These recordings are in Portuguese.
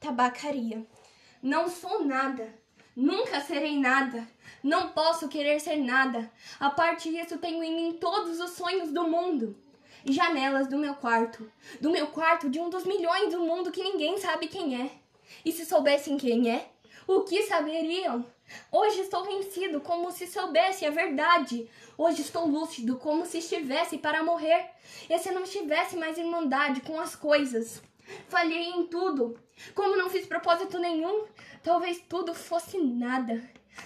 tabacaria. Não sou nada, nunca serei nada, não posso querer ser nada. A parte disso, tenho em mim todos os sonhos do mundo. Janelas do meu quarto, do meu quarto de um dos milhões do mundo que ninguém sabe quem é. E se soubessem quem é, o que saberiam? Hoje estou vencido como se soubesse a verdade. Hoje estou lúcido como se estivesse para morrer. E se não tivesse mais irmandade com as coisas. Falhei em tudo. Como não fiz propósito nenhum, talvez tudo fosse nada.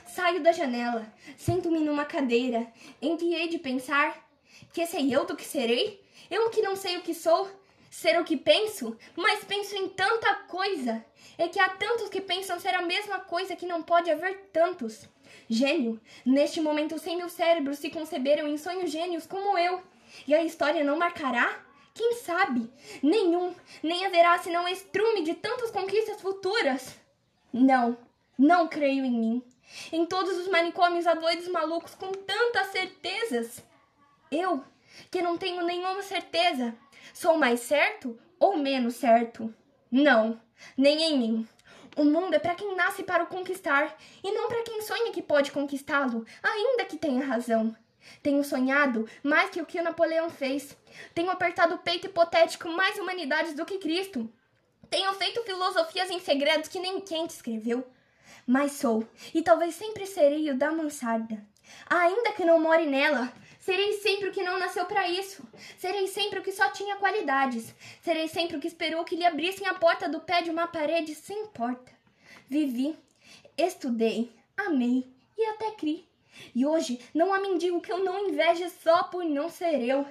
Saio da janela, sento-me numa cadeira, em que hei de pensar que sei eu do que serei? Eu que não sei o que sou, ser o que penso, mas penso em tanta coisa. É que há tantos que pensam ser a mesma coisa que não pode haver tantos. Gênio, neste momento cem mil cérebros se conceberam em sonhos gênios como eu. E a história não marcará? Quem sabe? Nenhum, nem haverá senão estrume de tantas conquistas futuras. Não, não creio em mim. Em todos os manicômios há doidos malucos com tantas certezas. Eu, que não tenho nenhuma certeza, sou mais certo ou menos certo? Não, nem em mim. O mundo é para quem nasce para o conquistar e não para quem sonha que pode conquistá-lo, ainda que tenha razão. Tenho sonhado mais que o que Napoleão fez. Tenho apertado o peito hipotético mais humanidades do que Cristo. Tenho feito filosofias em segredos que nem Kant escreveu. Mas sou, e talvez sempre serei o da mansarda. Ainda que não more nela, serei sempre o que não nasceu para isso. Serei sempre o que só tinha qualidades. Serei sempre o que esperou que lhe abrissem a porta do pé de uma parede sem porta. Vivi, estudei, amei e até criei. E hoje não há mendigo que eu não inveje só por não ser eu.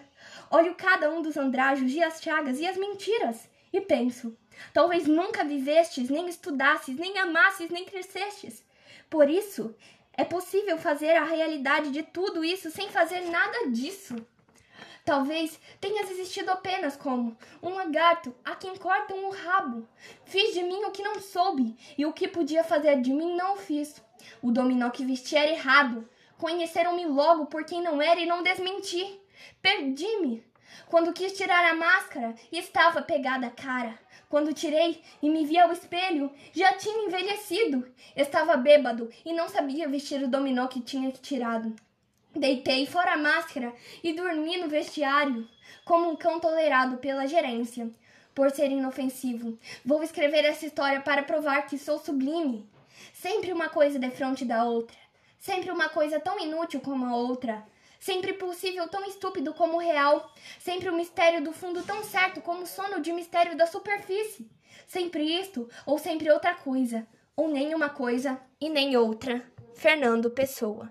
Olho cada um dos andrajos e as chagas e as mentiras e penso: talvez nunca vivestes, nem estudasses, nem amasses, nem crescestes. Por isso, é possível fazer a realidade de tudo isso sem fazer nada disso. Talvez tenhas existido apenas como um lagarto a quem cortam o rabo. Fiz de mim o que não soube, e o que podia fazer de mim não fiz. O dominó que vesti era errado. Conheceram-me logo por quem não era e não desmenti. Perdi-me. Quando quis tirar a máscara, estava pegada a cara. Quando tirei e me vi ao espelho, já tinha envelhecido. Estava bêbado e não sabia vestir o dominó que tinha tirado. Deitei fora a máscara e dormi no vestiário, como um cão tolerado pela gerência, por ser inofensivo. Vou escrever essa história para provar que sou sublime. Sempre uma coisa defronte da outra. Sempre uma coisa tão inútil como a outra. Sempre possível tão estúpido como real. Sempre o mistério do fundo tão certo como o sono de mistério da superfície. Sempre isto ou sempre outra coisa. Ou nem uma coisa e nem outra. Fernando Pessoa